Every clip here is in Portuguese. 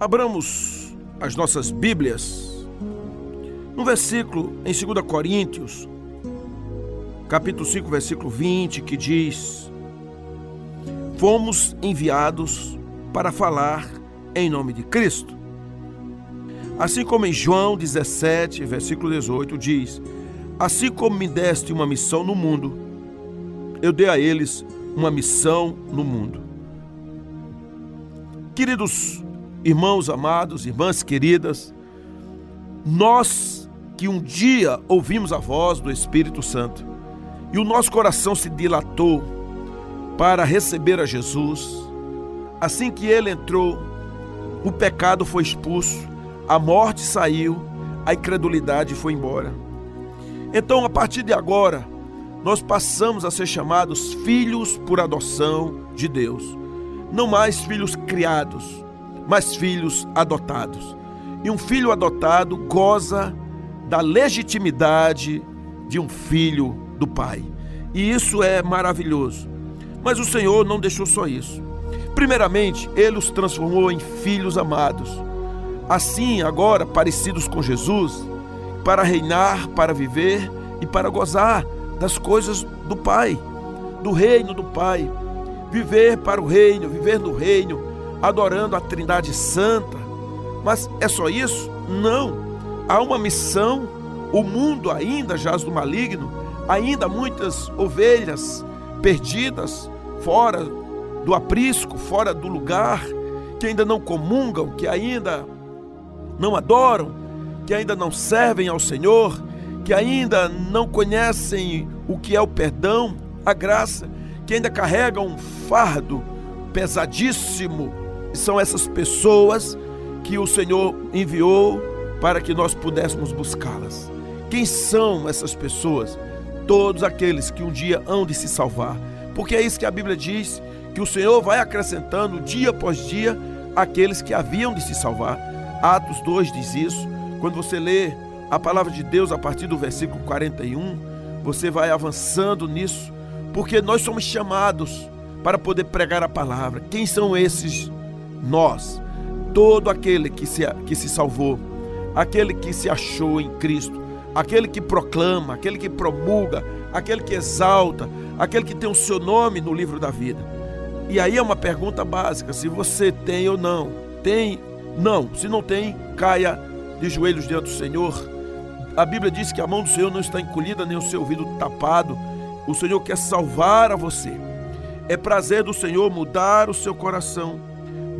Abramos as nossas Bíblias no versículo em 2 Coríntios, capítulo 5, versículo 20, que diz: Fomos enviados para falar em nome de Cristo. Assim como em João 17, versículo 18, diz: Assim como me deste uma missão no mundo, eu dei a eles uma missão no mundo. Queridos irmãos amados, irmãs queridas, nós que um dia ouvimos a voz do Espírito Santo e o nosso coração se dilatou para receber a Jesus, assim que ele entrou, o pecado foi expulso, a morte saiu, a incredulidade foi embora. Então, a partir de agora, nós passamos a ser chamados filhos por adoção de Deus. Não mais filhos criados, mas filhos adotados. E um filho adotado goza da legitimidade de um filho do pai. E isso é maravilhoso. Mas o Senhor não deixou só isso. Primeiramente, ele os transformou em filhos amados. Assim, agora parecidos com Jesus, para reinar, para viver e para gozar das coisas do Pai, do reino do Pai. Viver para o reino, viver no reino, adorando a Trindade Santa. Mas é só isso? Não. Há uma missão. O mundo ainda jaz do maligno, ainda muitas ovelhas perdidas fora do aprisco, fora do lugar, que ainda não comungam, que ainda não adoram, que ainda não servem ao Senhor, que ainda não conhecem o que é o perdão, a graça, que ainda carregam um fardo pesadíssimo. São essas pessoas que o Senhor enviou para que nós pudéssemos buscá-las. Quem são essas pessoas? Todos aqueles que um dia hão de se salvar. Porque é isso que a Bíblia diz, que o Senhor vai acrescentando dia após dia aqueles que haviam de se salvar. Atos 2 diz isso. Quando você lê a palavra de Deus a partir do versículo 41, você vai avançando nisso, porque nós somos chamados para poder pregar a palavra. Quem são esses nós? Todo aquele que se, que se salvou, aquele que se achou em Cristo, aquele que proclama, aquele que promulga, aquele que exalta, aquele que tem o seu nome no livro da vida. E aí é uma pergunta básica: se você tem ou não. Tem? Não. Se não tem, caia de joelhos diante do Senhor. A Bíblia diz que a mão do Senhor não está encolhida, nem o seu ouvido tapado. O Senhor quer salvar a você. É prazer do Senhor mudar o seu coração,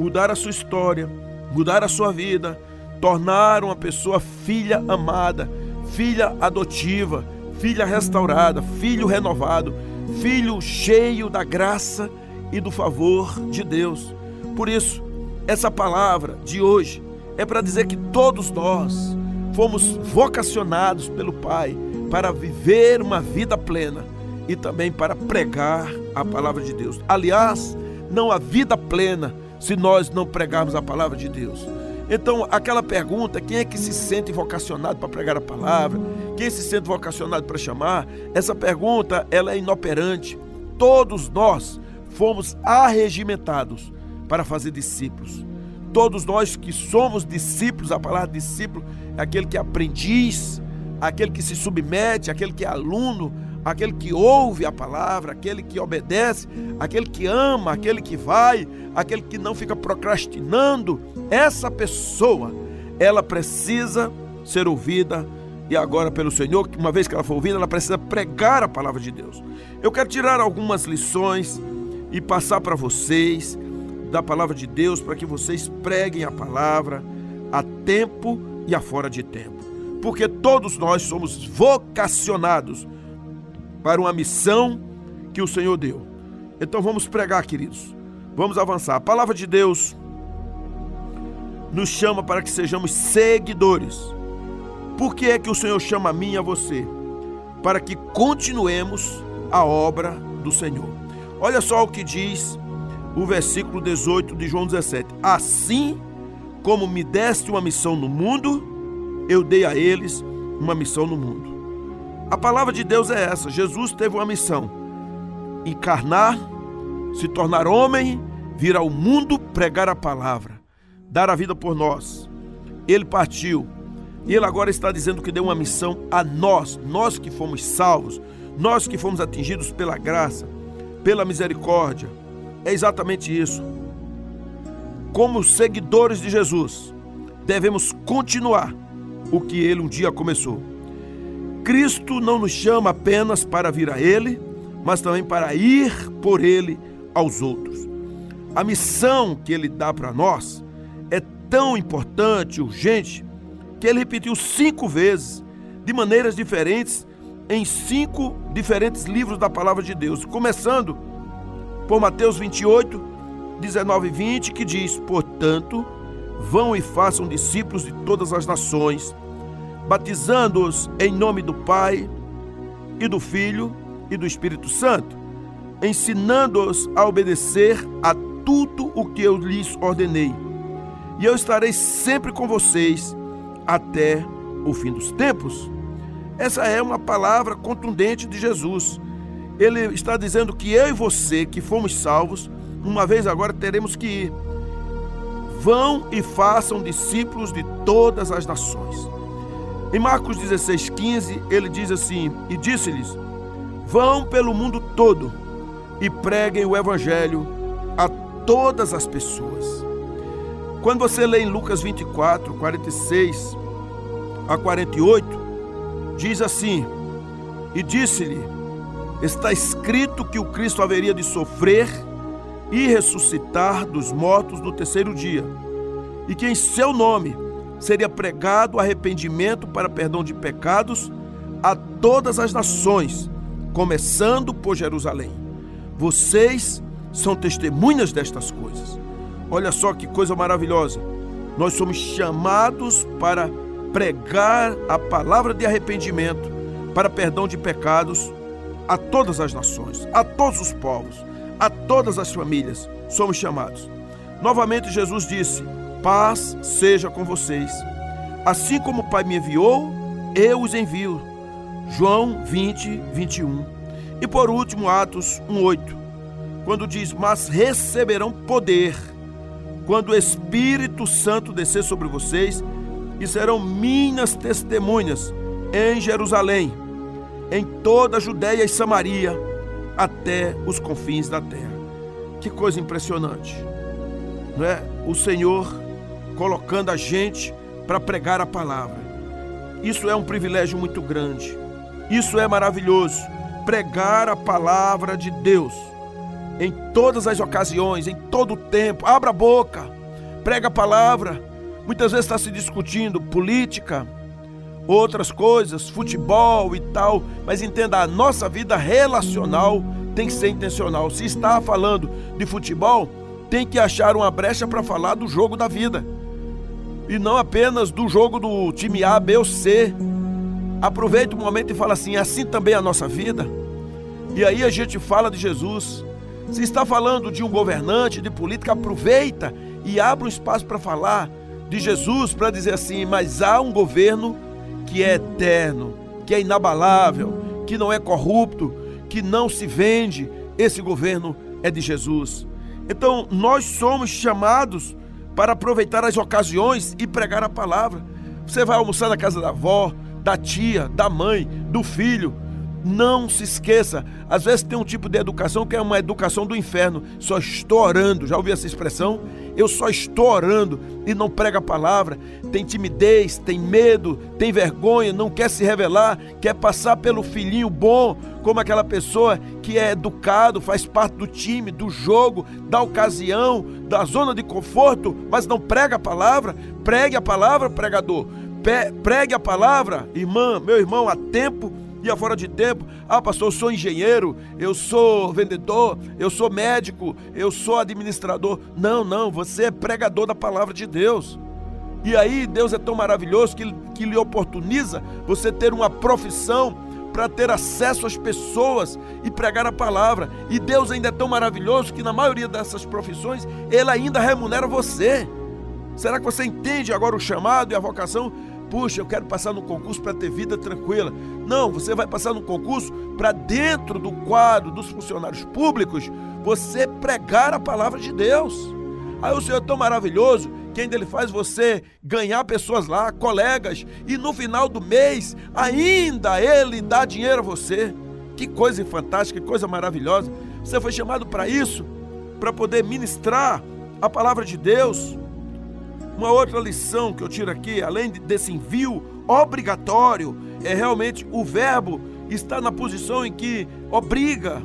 mudar a sua história, mudar a sua vida, tornar uma pessoa filha amada, filha adotiva, filha restaurada, filho renovado, filho cheio da graça e do favor de Deus. Por isso, essa palavra de hoje é para dizer que todos nós fomos vocacionados pelo Pai para viver uma vida plena e também para pregar a palavra de Deus. Aliás, não há vida plena se nós não pregarmos a palavra de Deus. Então, aquela pergunta, quem é que se sente vocacionado para pregar a palavra? Quem se sente vocacionado para chamar? Essa pergunta, ela é inoperante. Todos nós fomos arregimentados para fazer discípulos. Todos nós que somos discípulos, a palavra discípulo é aquele que é aprendiz, aquele que se submete, aquele que é aluno, aquele que ouve a palavra, aquele que obedece, aquele que ama, aquele que vai, aquele que não fica procrastinando. Essa pessoa, ela precisa ser ouvida e agora pelo Senhor, uma vez que ela for ouvida, ela precisa pregar a palavra de Deus. Eu quero tirar algumas lições e passar para vocês da palavra de Deus para que vocês preguem a palavra a tempo e a fora de tempo. Porque todos nós somos vocacionados para uma missão que o Senhor deu. Então vamos pregar, queridos. Vamos avançar. A palavra de Deus nos chama para que sejamos seguidores. Por que é que o Senhor chama a mim e a você? Para que continuemos a obra do Senhor. Olha só o que diz o versículo 18 de João 17. Assim como me deste uma missão no mundo, eu dei a eles uma missão no mundo. A palavra de Deus é essa: Jesus teve uma missão: encarnar, se tornar homem, vir ao mundo pregar a palavra. dar a vida por nós. Ele partiu. E ele agora está dizendo que deu uma missão a nós, nós que fomos salvos, nós que fomos atingidos pela graça, pela misericórdia. É exatamente isso. Como seguidores de Jesus, devemos continuar o que ele um dia começou. Cristo não nos chama apenas para vir a ele, mas também para ir por ele aos outros. A missão que ele dá para nós é tão importante, urgente, que ele repetiu cinco vezes, de maneiras diferentes, em cinco diferentes livros da palavra de Deus, começando por Mateus 28, 19 e 20, que diz: Portanto, vão e façam discípulos de todas as nações, batizando-os em nome do Pai e do Filho e do Espírito Santo, ensinando-os a obedecer a tudo o que eu lhes ordenei. E eu estarei sempre com vocês até o fim dos tempos. Essa é uma palavra contundente de Jesus. Ele está dizendo que eu e você, que fomos salvos, uma vez agora teremos que ir. Vão e façam discípulos de todas as nações. Em Marcos 16,15, ele diz assim: E disse-lhes: Vão pelo mundo todo e preguem o evangelho a todas as pessoas. Quando você lê em Lucas 24, 46 a 48, diz assim: E disse-lhe: Está escrito que o Cristo haveria de sofrer e ressuscitar dos mortos no terceiro dia, e que em seu nome seria pregado arrependimento para perdão de pecados a todas as nações, começando por Jerusalém. Vocês são testemunhas destas coisas. Olha só que coisa maravilhosa. Nós somos chamados para pregar a palavra de arrependimento para perdão de pecados a todas as nações, a todos os povos, a todas as famílias. Somos chamados. Novamente Jesus disse: Paz seja com vocês. Assim como o Pai me enviou, eu os envio. João 20, 21. E por último, Atos 1, 8 quando diz: Mas receberão poder quando o Espírito Santo descer sobre vocês e serão minhas testemunhas em Jerusalém, em toda a Judéia e Samaria, até os confins da terra. Que coisa impressionante, não é? O Senhor colocando a gente para pregar a palavra. Isso é um privilégio muito grande. Isso é maravilhoso. Pregar a palavra de Deus em todas as ocasiões, em todo o tempo. Abra a boca, prega a palavra. Muitas vezes está se discutindo política, outras coisas, futebol e tal, mas entenda, a nossa vida relacional tem que ser intencional. Se está falando de futebol, tem que achar uma brecha para falar do jogo da vida. E não apenas do jogo do time A, B ou C. Aproveita o momento e fala assim: assim também é a nossa vida. E aí a gente fala de Jesus, se está falando de um governante, de política, aproveita e abre um espaço para falar de Jesus, para dizer assim: mas há um governo que é eterno, que é inabalável, que não é corrupto, que não se vende. Esse governo é de Jesus. Então, nós somos chamados para aproveitar as ocasiões e pregar a palavra. Você vai almoçar na casa da avó, da tia, da mãe, do filho, não se esqueça, às vezes tem um tipo de educação que é uma educação do inferno. Só estou orando, já ouviu essa expressão? Eu só estou orando e não prega a palavra. Tem timidez, tem medo, tem vergonha, não quer se revelar, quer passar pelo filhinho bom, como aquela pessoa que é educado, faz parte do time, do jogo, da ocasião, da zona de conforto, mas não prega a palavra. Pregue a palavra, pregador. Pregue a palavra, irmã, meu irmão, a tempo e fora de tempo, ah, pastor, eu sou engenheiro, eu sou vendedor, eu sou médico, eu sou administrador. Não, não, você é pregador da palavra de Deus. E aí Deus é tão maravilhoso que, que lhe oportuniza você ter uma profissão para ter acesso às pessoas e pregar a palavra. E Deus ainda é tão maravilhoso que na maioria dessas profissões ele ainda remunera você. Será que você entende agora o chamado e a vocação? puxa, eu quero passar no concurso para ter vida tranquila. Não, você vai passar no concurso para dentro do quadro dos funcionários públicos, você pregar a palavra de Deus. Aí o Senhor é tão maravilhoso que ainda Ele faz você ganhar pessoas lá, colegas, e no final do mês ainda Ele dá dinheiro a você. Que coisa fantástica, que coisa maravilhosa. Você foi chamado para isso, para poder ministrar a palavra de Deus. Uma outra lição que eu tiro aqui, além desse envio obrigatório, é realmente o verbo estar na posição em que obriga,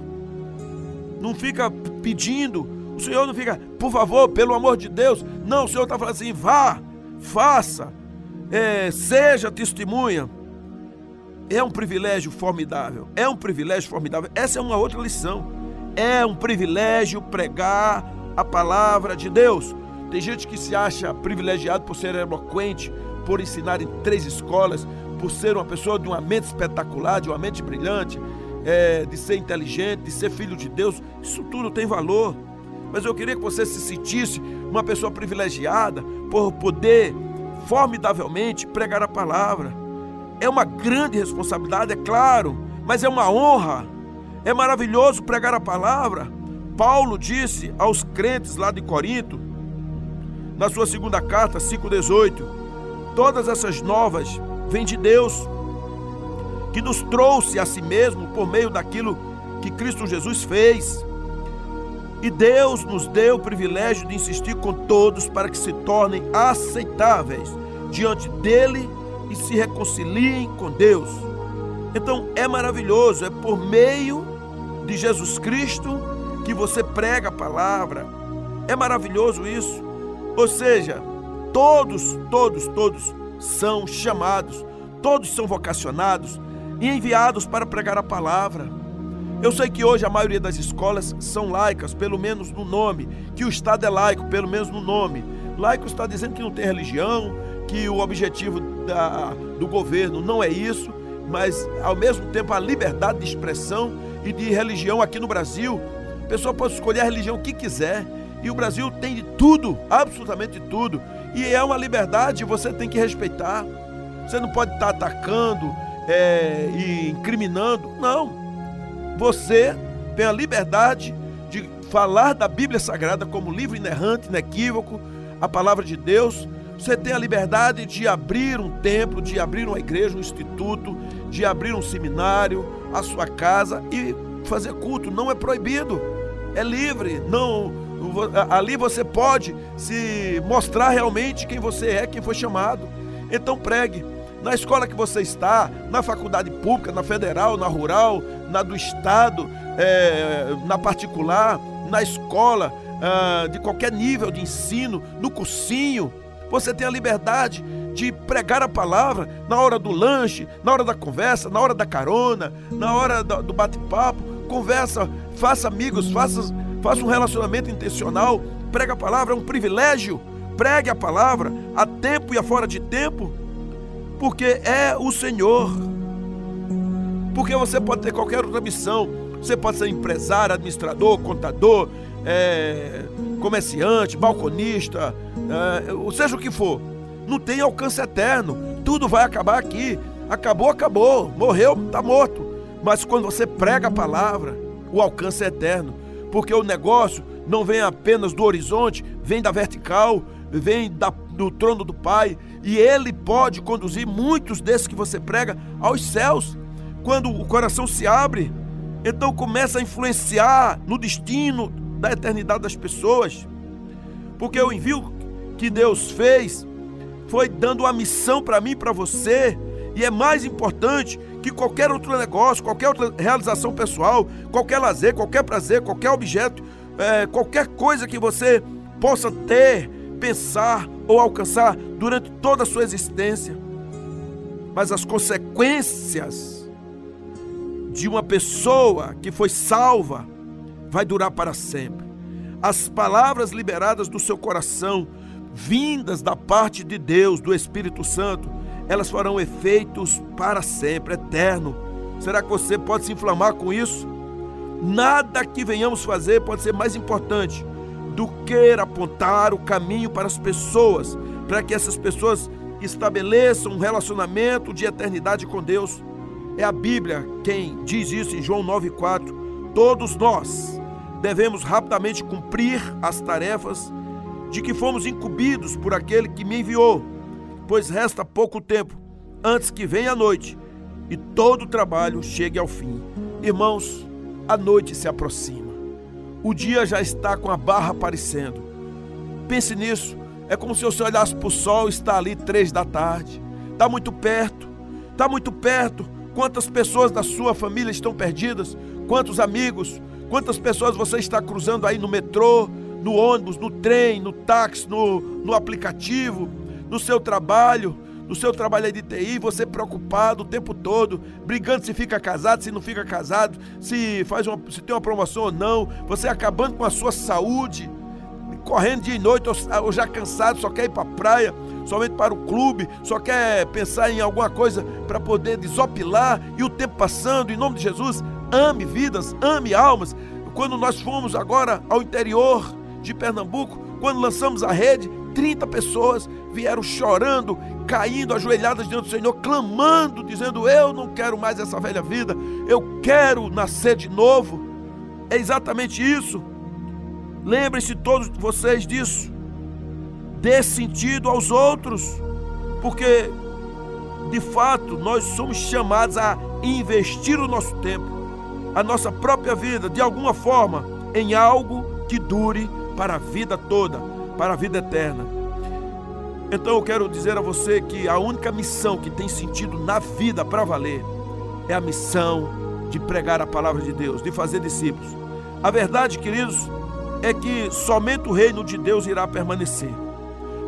não fica pedindo, o Senhor não fica, por favor, pelo amor de Deus. Não, o Senhor está falando assim: vá, faça, é, seja testemunha. É um privilégio formidável. É um privilégio formidável. Essa é uma outra lição. É um privilégio pregar a palavra de Deus. Tem gente que se acha privilegiado por ser eloquente, por ensinar em três escolas, por ser uma pessoa de uma mente espetacular, de uma mente brilhante, é, de ser inteligente, de ser filho de Deus. Isso tudo tem valor mas eu queria que você se sentisse uma pessoa privilegiada por poder formidavelmente pregar a palavra. É uma grande responsabilidade, é claro, mas é uma honra. É maravilhoso pregar a palavra. Paulo disse aos crentes lá de Corinto, na sua segunda carta, 5,18: Todas essas novas vêm de Deus, que nos trouxe a si mesmo por meio daquilo que Cristo Jesus fez. E Deus nos deu o privilégio de insistir com todos para que se tornem aceitáveis diante dele e se reconciliem com Deus. Então é maravilhoso, é por meio de Jesus Cristo que você prega a palavra. É maravilhoso isso. Ou seja, todos, todos, todos são chamados, todos são vocacionados e enviados para pregar a palavra. Eu sei que hoje a maioria das escolas são laicas, pelo menos no nome, que o Estado é laico, pelo menos no nome. Laico está dizendo que não tem religião, que o objetivo da, do governo não é isso, mas ao mesmo tempo a liberdade de expressão e de religião aqui no Brasil. A pessoa pode escolher a religião que quiser. E o Brasil tem de tudo, absolutamente tudo. E é uma liberdade, você tem que respeitar. Você não pode estar atacando é, e incriminando. Não. Você tem a liberdade de falar da Bíblia Sagrada como livro inerrante, inequívoco, a palavra de Deus. Você tem a liberdade de abrir um templo, de abrir uma igreja, um instituto, de abrir um seminário, a sua casa e fazer culto. Não é proibido, é livre. Não, ali você pode se mostrar realmente quem você é, quem foi chamado. Então pregue na escola que você está, na faculdade pública, na federal, na rural, na do estado, é, na particular, na escola, é, de qualquer nível de ensino, no cursinho, você tem a liberdade de pregar a palavra na hora do lanche, na hora da conversa, na hora da carona, na hora do bate-papo. Conversa, faça amigos, faça, faça um relacionamento intencional. Prega a palavra, é um privilégio. Pregue a palavra a tempo e a fora de tempo porque é o Senhor. Porque você pode ter qualquer outra missão. Você pode ser empresário, administrador, contador, é, comerciante, balconista, é, seja o que for. Não tem alcance eterno. Tudo vai acabar aqui. Acabou, acabou. Morreu, está morto. Mas quando você prega a palavra, o alcance é eterno. Porque o negócio não vem apenas do horizonte, vem da vertical, vem da, do trono do Pai e Ele pode conduzir muitos desses que você prega aos céus. Quando o coração se abre, então começa a influenciar no destino da eternidade das pessoas. Porque o envio que Deus fez foi dando uma missão para mim para você, e é mais importante que qualquer outro negócio, qualquer outra realização pessoal, qualquer lazer, qualquer prazer, qualquer objeto, é, qualquer coisa que você possa ter, pensar ou alcançar durante toda a sua existência. Mas as consequências de uma pessoa que foi salva vai durar para sempre. As palavras liberadas do seu coração, vindas da parte de Deus, do Espírito Santo, elas farão efeitos para sempre, eterno. Será que você pode se inflamar com isso? Nada que venhamos fazer pode ser mais importante do que apontar o caminho para as pessoas, para que essas pessoas estabeleçam um relacionamento de eternidade com Deus. É a Bíblia quem diz isso em João 9,4. Todos nós devemos rapidamente cumprir as tarefas de que fomos incumbidos por aquele que me enviou, pois resta pouco tempo antes que venha a noite e todo o trabalho chegue ao fim. Irmãos, a noite se aproxima. O dia já está com a barra aparecendo. Pense nisso. É como se você olhasse para o sol, está ali três da tarde. Está muito perto. Está muito perto. Quantas pessoas da sua família estão perdidas? Quantos amigos? Quantas pessoas você está cruzando aí no metrô, no ônibus, no trem, no táxi, no, no aplicativo, no seu trabalho? No seu trabalho de TI, você preocupado o tempo todo, brigando se fica casado, se não fica casado, se faz uma, se tem uma promoção ou não, você acabando com a sua saúde, correndo dia e noite, ou já cansado, só quer ir para a praia, somente para o clube, só quer pensar em alguma coisa para poder desopilar e o tempo passando, em nome de Jesus, ame vidas, ame almas. Quando nós fomos agora ao interior de Pernambuco, quando lançamos a rede, 30 pessoas vieram chorando, caindo, ajoelhadas diante do Senhor, clamando, dizendo: Eu não quero mais essa velha vida, eu quero nascer de novo. É exatamente isso. Lembrem-se todos vocês disso. Dê sentido aos outros, porque de fato nós somos chamados a investir o nosso tempo, a nossa própria vida, de alguma forma, em algo que dure para a vida toda, para a vida eterna. Então eu quero dizer a você que a única missão que tem sentido na vida para valer é a missão de pregar a palavra de Deus, de fazer discípulos. A verdade, queridos, é que somente o reino de Deus irá permanecer.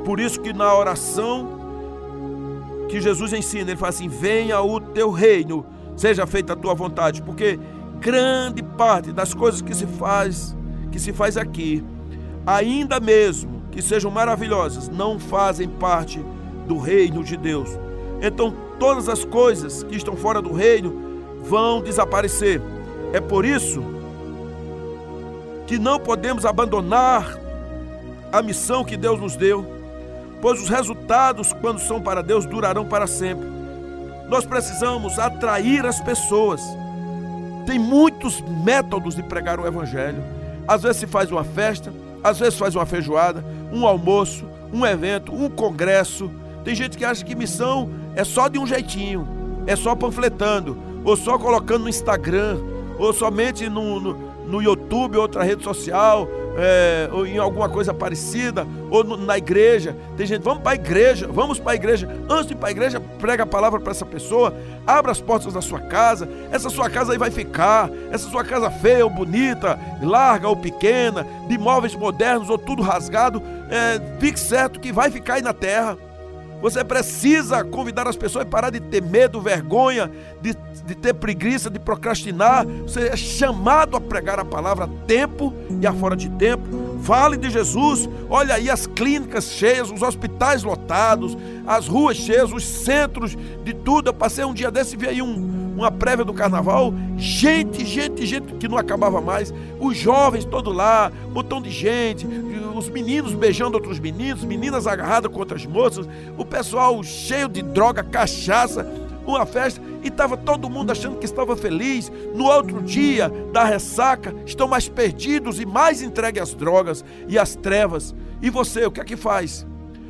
Por isso que na oração que Jesus ensina, ele fala assim: "Venha o teu reino, seja feita a tua vontade", porque grande parte das coisas que se faz, que se faz aqui, ainda mesmo que sejam maravilhosas, não fazem parte do reino de Deus. Então, todas as coisas que estão fora do reino vão desaparecer. É por isso que não podemos abandonar a missão que Deus nos deu, pois os resultados, quando são para Deus, durarão para sempre. Nós precisamos atrair as pessoas. Tem muitos métodos de pregar o Evangelho. Às vezes se faz uma festa, às vezes faz uma feijoada, um almoço, um evento, um congresso. Tem gente que acha que missão é só de um jeitinho, é só panfletando, ou só colocando no Instagram, ou somente no, no no YouTube, outra rede social, é, ou em alguma coisa parecida, ou no, na igreja. Tem gente, vamos para a igreja, vamos para a igreja. Antes de ir para a igreja, prega a palavra para essa pessoa, abra as portas da sua casa. Essa sua casa aí vai ficar, essa sua casa feia ou bonita, larga ou pequena, de móveis modernos ou tudo rasgado, é, fique certo que vai ficar aí na terra. Você precisa convidar as pessoas a parar de ter medo, vergonha, de, de ter preguiça, de procrastinar. Você é chamado a pregar a palavra a tempo e a fora de tempo. Fale de Jesus. Olha aí as clínicas cheias, os hospitais lotados, as ruas cheias, os centros de tudo. Eu passei um dia desse e vi aí um, uma prévia do carnaval. Gente, gente, gente que não acabava mais. Os jovens todos lá, um montão de gente, os meninos beijando outros meninos, meninas agarradas com outras moças, o pessoal cheio de droga, cachaça, uma festa, e estava todo mundo achando que estava feliz. No outro dia da ressaca, estão mais perdidos e mais entregues às drogas e às trevas. E você, o que é que faz?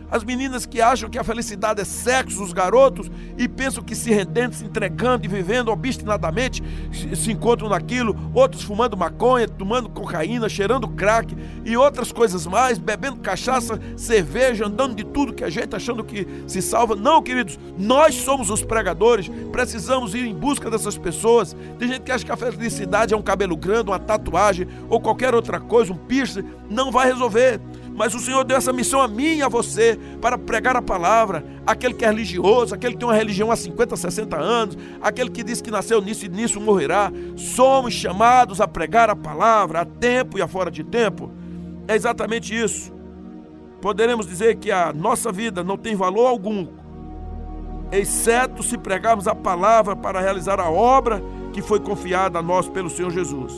As meninas que acham que a felicidade é sexo, os garotos, e pensam que se rendendo, se entregando e vivendo obstinadamente, se encontram naquilo, outros fumando maconha, tomando cocaína, cheirando crack e outras coisas mais, bebendo cachaça, cerveja, andando de tudo que a gente achando que se salva. Não, queridos, nós somos os pregadores, precisamos ir em busca dessas pessoas. Tem gente que acha que a felicidade é um cabelo grande, uma tatuagem ou qualquer outra coisa, um piercing, não vai resolver. Mas o Senhor deu essa missão a mim e a você para pregar a palavra. Aquele que é religioso, aquele que tem uma religião há 50, 60 anos, aquele que diz que nasceu nisso e nisso morrerá. Somos chamados a pregar a palavra a tempo e a fora de tempo. É exatamente isso. Poderemos dizer que a nossa vida não tem valor algum, exceto se pregarmos a palavra para realizar a obra que foi confiada a nós pelo Senhor Jesus.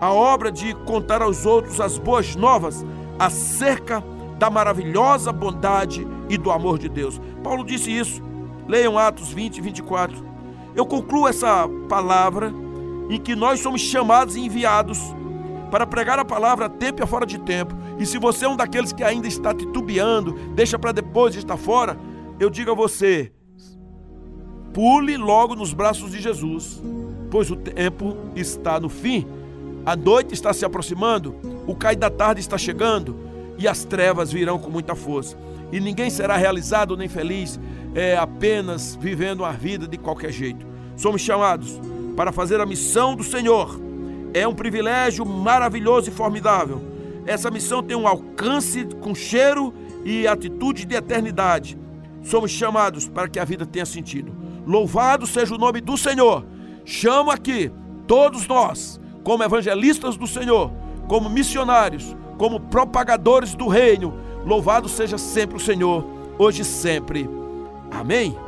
A obra de contar aos outros as boas novas acerca da maravilhosa bondade e do amor de Deus. Paulo disse isso. Leiam Atos 20 e 24. Eu concluo essa palavra em que nós somos chamados e enviados para pregar a palavra a tempo e fora de tempo. E se você é um daqueles que ainda está titubeando, deixa para depois, está fora, eu digo a você, pule logo nos braços de Jesus, pois o tempo está no fim, a noite está se aproximando, o cair da tarde está chegando e as trevas virão com muita força. E ninguém será realizado nem feliz é, apenas vivendo a vida de qualquer jeito. Somos chamados para fazer a missão do Senhor. É um privilégio maravilhoso e formidável. Essa missão tem um alcance com cheiro e atitude de eternidade. Somos chamados para que a vida tenha sentido. Louvado seja o nome do Senhor. Chamo aqui todos nós, como evangelistas do Senhor, como missionários, como propagadores do reino. Louvado seja sempre o Senhor, hoje e sempre. Amém.